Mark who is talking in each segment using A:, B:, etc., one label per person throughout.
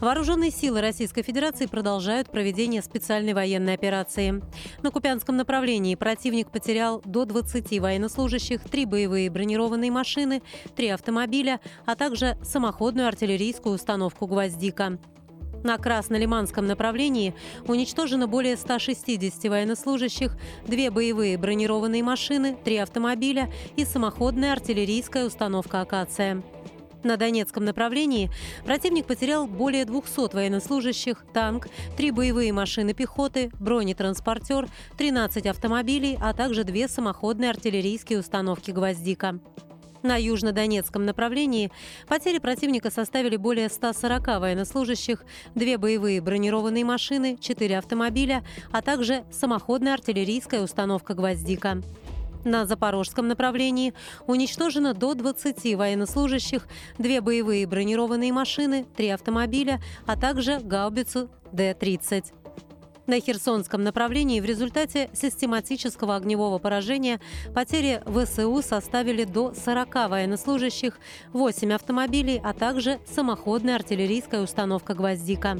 A: Вооруженные силы Российской Федерации продолжают проведение специальной военной операции. На Купянском направлении противник потерял до 20 военнослужащих, три боевые бронированные машины, три автомобиля, а также самоходную артиллерийскую установку «Гвоздика». На Краснолиманском направлении уничтожено более 160 военнослужащих, две боевые бронированные машины, три автомобиля и самоходная артиллерийская установка «Акация». На Донецком направлении противник потерял более 200 военнослужащих, танк, три боевые машины пехоты, бронетранспортер, 13 автомобилей, а также две самоходные артиллерийские установки «Гвоздика». На южнодонецком направлении потери противника составили более 140 военнослужащих, две боевые бронированные машины, четыре автомобиля, а также самоходная артиллерийская установка «Гвоздика». На запорожском направлении уничтожено до 20 военнослужащих, две боевые бронированные машины, три автомобиля, а также гаубицу Д-30. На Херсонском направлении в результате систематического огневого поражения потери ВСУ составили до 40 военнослужащих, 8 автомобилей, а также самоходная артиллерийская установка «Гвоздика».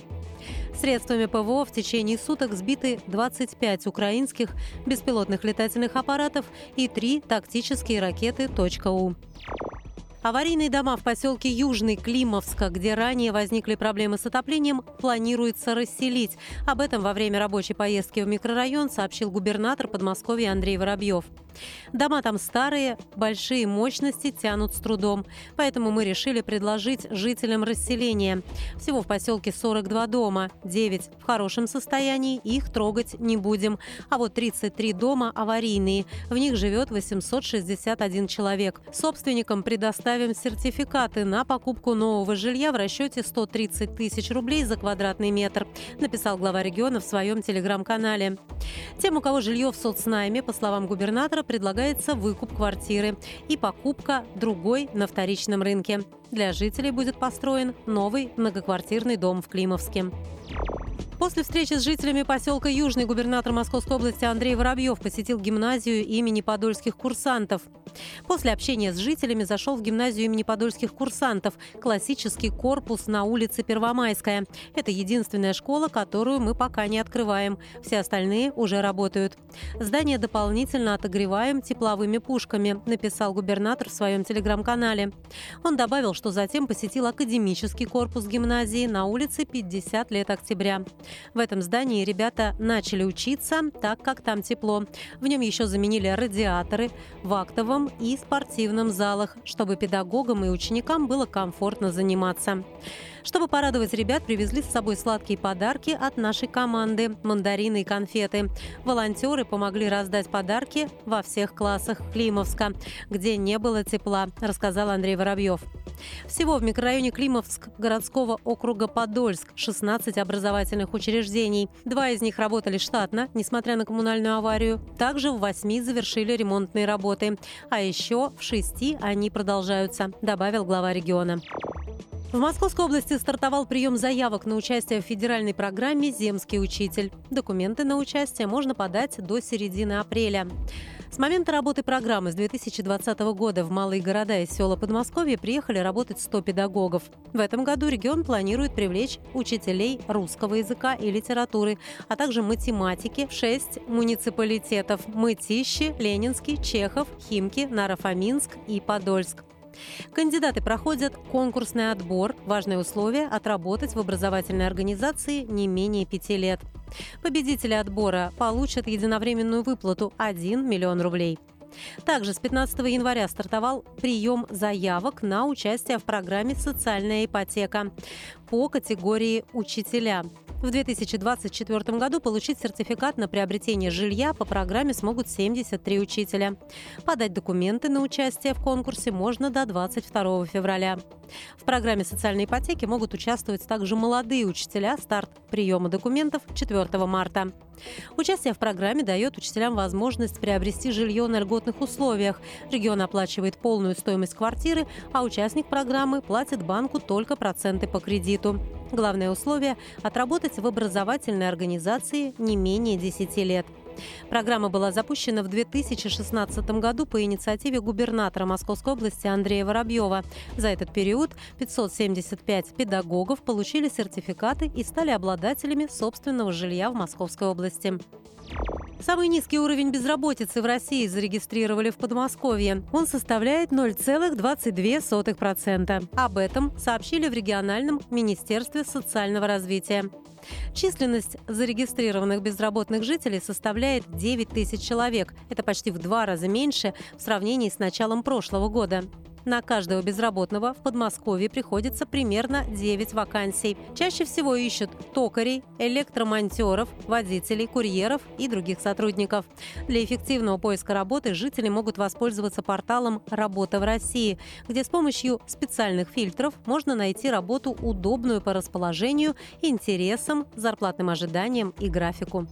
A: Средствами ПВО в течение суток сбиты 25 украинских беспилотных летательных аппаратов и 3 тактические ракеты «У». Аварийные дома в поселке Южный Климовска, где ранее возникли проблемы с отоплением, планируется расселить. Об этом во время рабочей поездки в микрорайон сообщил губернатор Подмосковья Андрей Воробьев. Дома там старые, большие мощности тянут с трудом. Поэтому мы решили предложить жителям расселение. Всего в поселке 42 дома, 9 в хорошем состоянии, их трогать не будем. А вот 33 дома аварийные. В них живет 861 человек. Собственникам предоставим сертификаты на покупку нового жилья в расчете 130 тысяч рублей за квадратный метр, написал глава региона в своем телеграм-канале. Тем, у кого жилье в соцнайме, по словам губернатора, предлагается выкуп квартиры и покупка другой на вторичном рынке. Для жителей будет построен новый многоквартирный дом в Климовске. После встречи с жителями поселка Южный губернатор Московской области Андрей Воробьев посетил гимназию имени подольских курсантов. После общения с жителями зашел в гимназию имени подольских курсантов, классический корпус на улице Первомайская. Это единственная школа, которую мы пока не открываем. Все остальные уже работают. Здание дополнительно отогреваем тепловыми пушками, написал губернатор в своем телеграм-канале. Он добавил, что затем посетил академический корпус гимназии на улице 50 лет октября. В этом здании ребята начали учиться, так как там тепло. В нем еще заменили радиаторы в актовом и спортивном залах, чтобы педагогам и ученикам было комфортно заниматься. Чтобы порадовать ребят, привезли с собой сладкие подарки от нашей команды – мандарины и конфеты. Волонтеры помогли раздать подарки во всех классах Климовска, где не было тепла, рассказал Андрей Воробьев. Всего в микрорайоне Климовск городского округа Подольск 16 образовательных учреждений. Два из них работали штатно, несмотря на коммунальную аварию. Также в восьми завершили ремонтные работы. А еще в шести они продолжаются, добавил глава региона. В Московской области стартовал прием заявок на участие в федеральной программе «Земский учитель». Документы на участие можно подать до середины апреля. С момента работы программы с 2020 года в малые города и села Подмосковья приехали работать 100 педагогов. В этом году регион планирует привлечь учителей русского языка и литературы, а также математики в 6 муниципалитетов – Мытищи, Ленинский, Чехов, Химки, Нарафаминск и Подольск. Кандидаты проходят конкурсный отбор. Важное условие – отработать в образовательной организации не менее пяти лет. Победители отбора получат единовременную выплату – 1 миллион рублей. Также с 15 января стартовал прием заявок на участие в программе «Социальная ипотека». По категории «Учителя». В 2024 году получить сертификат на приобретение жилья по программе смогут 73 учителя. Подать документы на участие в конкурсе можно до 22 февраля. В программе социальной ипотеки могут участвовать также молодые учителя. Старт приема документов 4 марта. Участие в программе дает учителям возможность приобрести жилье на льготных условиях. Регион оплачивает полную стоимость квартиры, а участник программы платит банку только проценты по кредиту. Главное условие – отработать в образовательной организации не менее 10 лет. Программа была запущена в 2016 году по инициативе губернатора Московской области Андрея Воробьева. За этот период 575 педагогов получили сертификаты и стали обладателями собственного жилья в Московской области. Самый низкий уровень безработицы в России зарегистрировали в Подмосковье. Он составляет 0,22%. Об этом сообщили в региональном Министерстве социального развития. Численность зарегистрированных безработных жителей составляет 9 тысяч человек. Это почти в два раза меньше в сравнении с началом прошлого года. На каждого безработного в Подмосковье приходится примерно 9 вакансий. Чаще всего ищут токарей, электромонтеров, водителей, курьеров и других сотрудников. Для эффективного поиска работы жители могут воспользоваться порталом «Работа в России», где с помощью специальных фильтров можно найти работу, удобную по расположению, интересам, зарплатным ожиданиям и графику.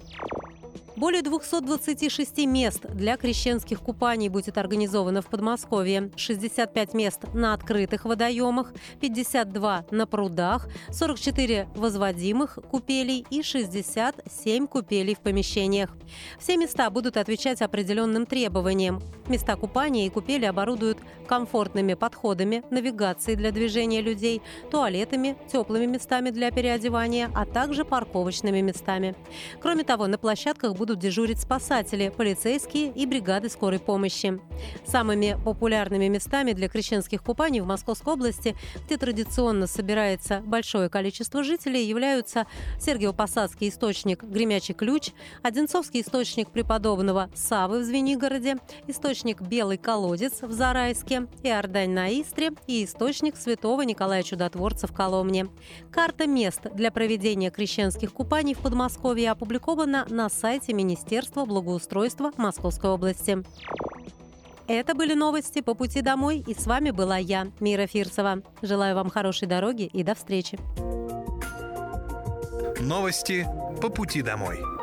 A: Более 226 мест для крещенских купаний будет организовано в Подмосковье. 65 мест на открытых водоемах, 52 на прудах, 44 возводимых купелей и 67 купелей в помещениях. Все места будут отвечать определенным требованиям. Места купания и купели оборудуют комфортными подходами, навигацией для движения людей, туалетами, теплыми местами для переодевания, а также парковочными местами. Кроме того, на площадках будут будут дежурить спасатели, полицейские и бригады скорой помощи. Самыми популярными местами для крещенских купаний в Московской области, где традиционно собирается большое количество жителей, являются Сергиево-Посадский источник «Гремячий ключ», Одинцовский источник преподобного Савы в Звенигороде, источник «Белый колодец» в Зарайске, Иордань на Истре и источник святого Николая Чудотворца в Коломне. Карта мест для проведения крещенских купаний в Подмосковье опубликована на сайте Министерства благоустройства Московской области. Это были новости по пути домой, и с вами была я, Мира Фирсова. Желаю вам хорошей дороги и до встречи.
B: Новости по пути домой.